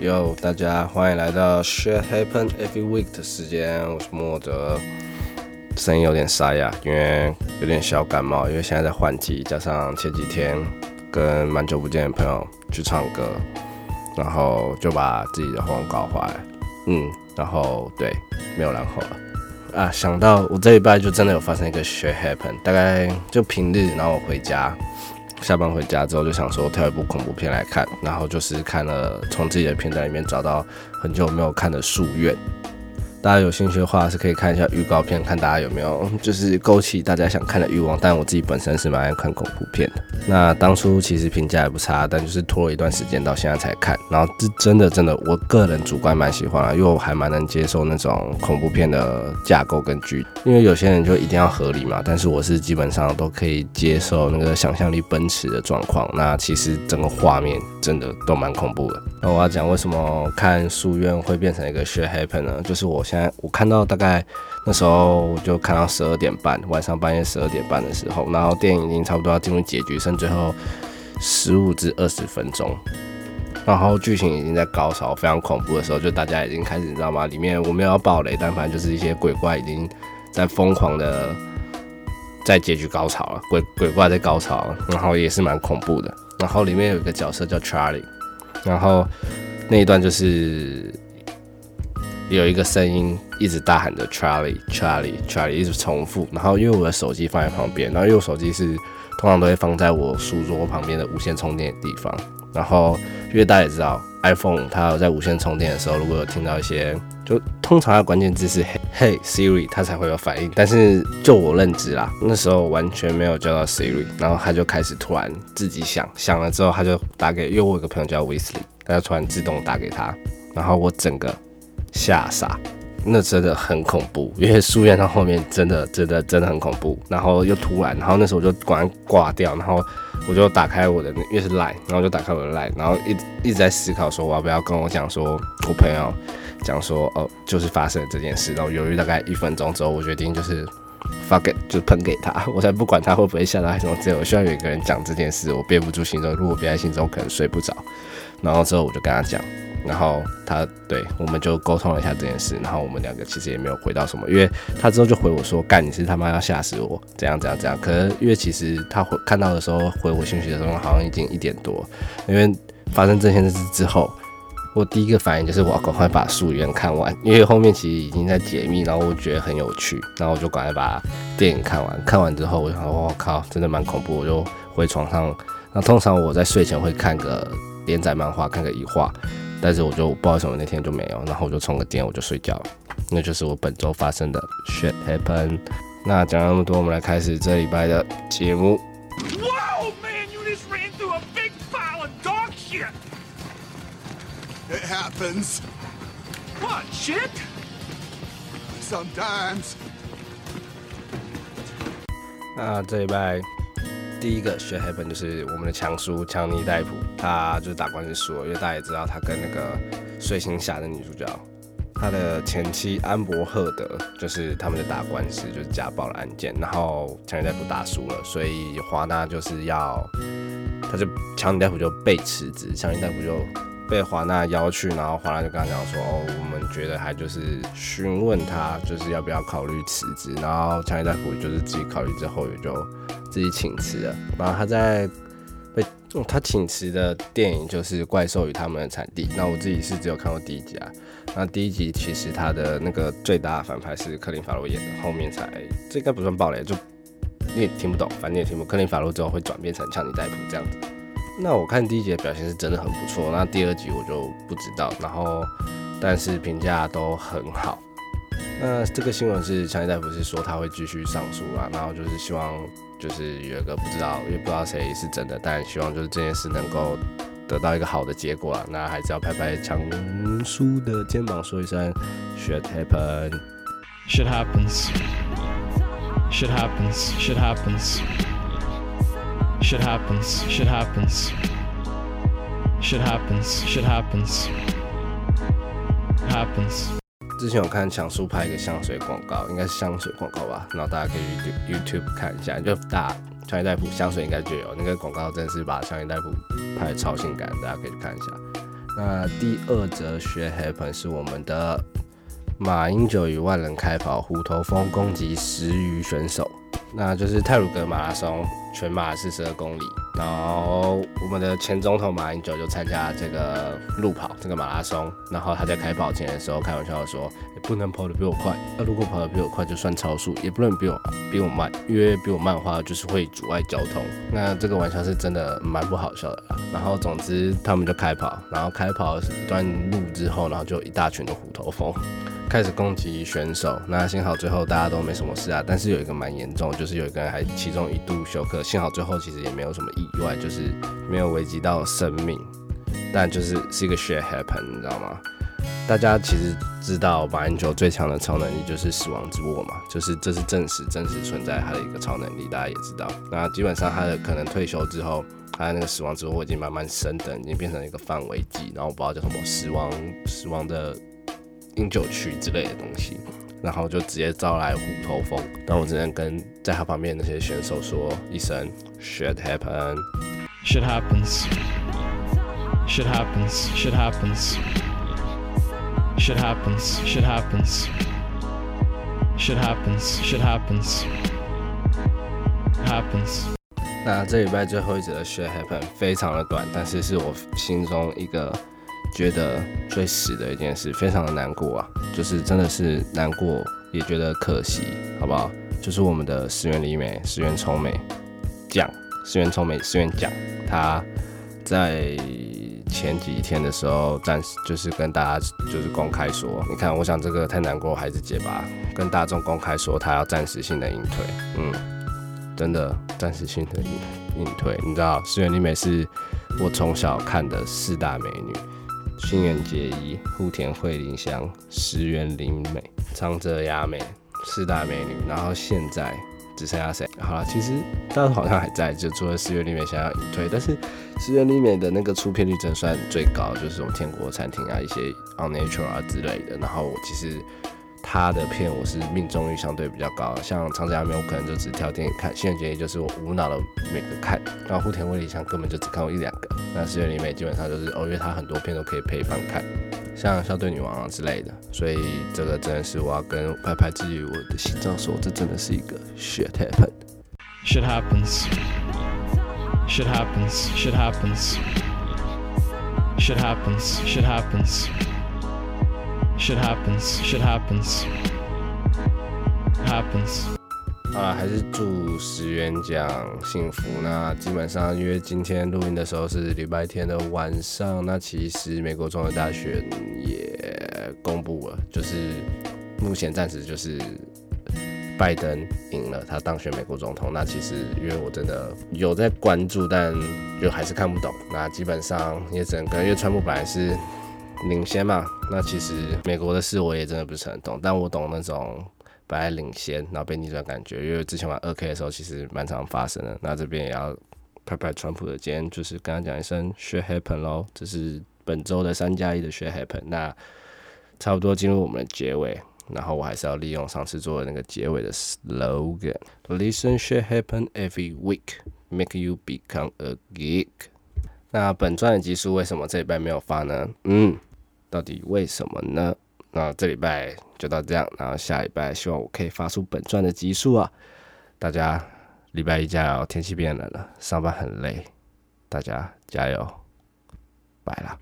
哟，大家欢迎来到 Shit Happen Every Week 的时间，我是莫德，声音有点沙哑，因为有点小感冒，因为现在在换季，加上前几天跟蛮久不见的朋友去唱歌，然后就把自己的喉咙搞坏，嗯，然后对，没有然后了。啊，想到我这一拜就真的有发生一个 Shit Happen，大概就平日，然后我回家。下班回家之后就想说挑一部恐怖片来看，然后就是看了从自己的片段里面找到很久没有看的《夙愿》。大家有兴趣的话是可以看一下预告片，看大家有没有就是勾起大家想看的欲望。但我自己本身是蛮爱看恐怖片的。那当初其实评价也不差，但就是拖了一段时间到现在才看。然后这真的真的，我个人主观蛮喜欢啊，因为我还蛮能接受那种恐怖片的架构跟剧。因为有些人就一定要合理嘛，但是我是基本上都可以接受那个想象力奔驰的状况。那其实整个画面真的都蛮恐怖的。那我要讲为什么看《夙愿》会变成一个 shit happen 呢？就是我现在我看到大概那时候就看到十二点半，晚上半夜十二点半的时候，然后电影已经差不多要进入结局，剩最后十五至二十分钟，然后剧情已经在高潮，非常恐怖的时候，就大家已经开始你知道吗？里面我没有要爆雷，但反正就是一些鬼怪已经在疯狂的在结局高潮了，鬼鬼怪在高潮，然后也是蛮恐怖的。然后里面有一个角色叫 Charlie。然后那一段就是有一个声音一直大喊着 Charlie Charlie Charlie 一直重复，然后因为我的手机放在旁边，然后因为我手机是通常都会放在我书桌旁边的无线充电的地方，然后因为大家也知道 iPhone 它在无线充电的时候，如果有听到一些就通常它关键字是 Hey Siri，它才会有反应，但是就我认知啦，那时候完全没有叫到 Siri，然后它就开始突然自己响响了之后，它就打给，因为我有个朋友叫 Wesley，它就突然自动打给他，然后我整个。吓傻，那真的很恐怖，因为书院到后面真的真的真的很恐怖，然后又突然，然后那时候我就突然挂掉，然后我就打开我的，因为是 line，然后就打开我的 line，然后一一直在思考说我要不要跟我讲说，我朋友讲说哦，就是发生了这件事，然后犹豫大概一分钟之后，我决定就是 fuck it，就喷给他，我才不管他会不会吓到还是什么，只有我需要有一个人讲这件事，我憋不住心中，如果憋在心中可能睡不着，然后之后我就跟他讲。然后他对我们就沟通了一下这件事，然后我们两个其实也没有回到什么，因为他之后就回我说：“干，你是他妈要吓死我，怎样怎样怎样。”可是因为其实他回看到的时候回我信息的时候，好像已经一点多。因为发生这件事之后，我第一个反应就是我要赶快把《素媛》看完，因为后面其实已经在解密，然后我觉得很有趣，然后我就赶快把电影看完。看完之后，我想，我靠，真的蛮恐怖，我就回床上。那通常我在睡前会看个连载漫画，看个一画。但是我就不知道为什么那天就没有，然后我就充个电，我就睡觉了。那就是我本周发生的 shit happen。那讲那么多，我们来开始这礼拜的节目。Wow man, you just ran through a big pile of dog shit. It happens. What shit? Sometimes. 那这礼拜。第一个学黑本就是我们的强叔强尼戴普，他就是打官司输了，因为大家也知道他跟那个睡星侠的女主角，他的前妻安博赫德，就是他们的打官司，就是家暴的案件，然后强尼戴普打输了，所以华纳就是要，他就强尼戴普就被辞职，强尼戴普就被华纳邀去，然后华纳就跟他讲说，哦，我们觉得还就是询问他，就是要不要考虑辞职，然后强尼戴普就是自己考虑之后也就。自己请辞了，然后他在被他请辞的电影就是《怪兽与他们的产地》。那我自己是只有看过第一集啊。那第一集其实他的那个最大的反派是克林法洛演的，后面才这应该不算暴雷，就你也听不懂，反正你也听不懂。克林法洛之后会转变成强尼戴普这样子。那我看第一集表现是真的很不错，那第二集我就不知道。然后但是评价都很好。那这个新闻是强尼戴夫是说他会继续上诉啊，然后就是希望。就是有一个不知道，因为不知道谁是真的，但希望就是这件事能够得到一个好的结果啊。那还是要拍拍强叔的肩膀，说一声 “shit happen”。Shit happens. Shit happens. Shit happens. Shit happens. Shit happens. Shit happens. happens 之前我看强叔拍一个香水广告，应该是香水广告吧，然后大家可以去 YouTube 看一下，就打香烟代普香水应该就有那个广告，真的是把香烟代普拍的超性感，大家可以去看一下。那第二则 shit happen 是我们的马英九与万人开跑，虎头蜂攻击十余选手。那就是泰鲁格马拉松全马四十二公里，然后我们的前总统马英九就参加这个路跑这个马拉松，然后他在开跑前的时候开玩笑说，不能跑得比我快，那如果跑得比我快就算超速，也不能比我比我慢，因为比我慢的话就是会阻碍交通。那这个玩笑是真的蛮不好笑的。然后总之他们就开跑，然后开跑一段路之后，然后就一大群的虎头蜂。开始攻击选手，那幸好最后大家都没什么事啊。但是有一个蛮严重，就是有一个人还其中一度休克，幸好最后其实也没有什么意外，就是没有危及到生命。但就是是一个 shit happen，你知道吗？大家其实知道马英九最强的超能力就是死亡之握嘛，就是这是证实真实存在他的一个超能力，大家也知道。那基本上他的可能退休之后，他的那个死亡之握已经慢慢升等，已经变成一个范围级，然后我不知道叫什么死亡死亡的。饮酒区之类的东西，然后就直接招来虎头蜂。但我只能跟在他旁边那些选手说一声：“Shit happen, shit happens, shit happens, shit happens, shit happens, shit happens, shit happens, shit happens, happens。”那这礼拜最后一节的 Shit happen 非常的短，但是是我心中一个。觉得最死的一件事，非常的难过啊，就是真的是难过，也觉得可惜，好不好？就是我们的石原里美、石原聪美奖，石原聪美、石原奖，他在前几天的时候暂时就是跟大家就是公开说，你看，我想这个太难过，还是结巴，跟大众公开说他要暂时性的隐退，嗯，真的暂时性的隐隐退，你知道，石原里美是我从小看的四大美女。新垣结衣、户田惠梨香、石原里美、长泽雅美四大美女，然后现在只剩下谁？好了，其实大家好像还在，就除了石原里美想要隐退，但是石原里美的那个出片率真算最高，就是这种天国餐厅啊、一些 On Nature 啊之类的。然后我其实。他的片我是命中率相对比较高，像长泽雅美我可能就只挑电影看，新垣结衣就是我无脑的每个看，然后户田惠梨香根本就只看过一两个，那石原里美基本上就是哦，因为他很多片都可以配饭看，像校队女王啊之类的，所以这个真的是我要跟拍拍自己我的心脏说，这真的是一个 shit happen。Shit happens. Shit happens. Shit happens. Shit happens. Shit happens. Shit happens, shit happens, happens。啊，还是祝石原奖幸福。那基本上，因为今天录音的时候是礼拜天的晚上，那其实美国总统大选也公布了，就是目前暂时就是拜登赢了，他当选美国总统。那其实因为我真的有在关注，但就还是看不懂。那基本上也只能跟，因为川普本来是。领先嘛，那其实美国的事我也真的不是很懂，但我懂那种本来领先然后被逆转感觉，因为之前玩二 K 的时候其实蛮常发生的。那这边也要拍拍川普的肩，就是跟他讲一声 “shit happen” 咯，这是本周的三加一的 “shit happen”。那差不多进入我们的结尾，然后我还是要利用上次做的那个结尾的 slogan：“Listen, shit happen every week, make you become a geek。”那本传的集数为什么这礼拜没有发呢？嗯。到底为什么呢？那这礼拜就到这样，然后下礼拜希望我可以发出本传的集数啊！大家礼拜一加油，天气变冷了，上班很累，大家加油，拜了。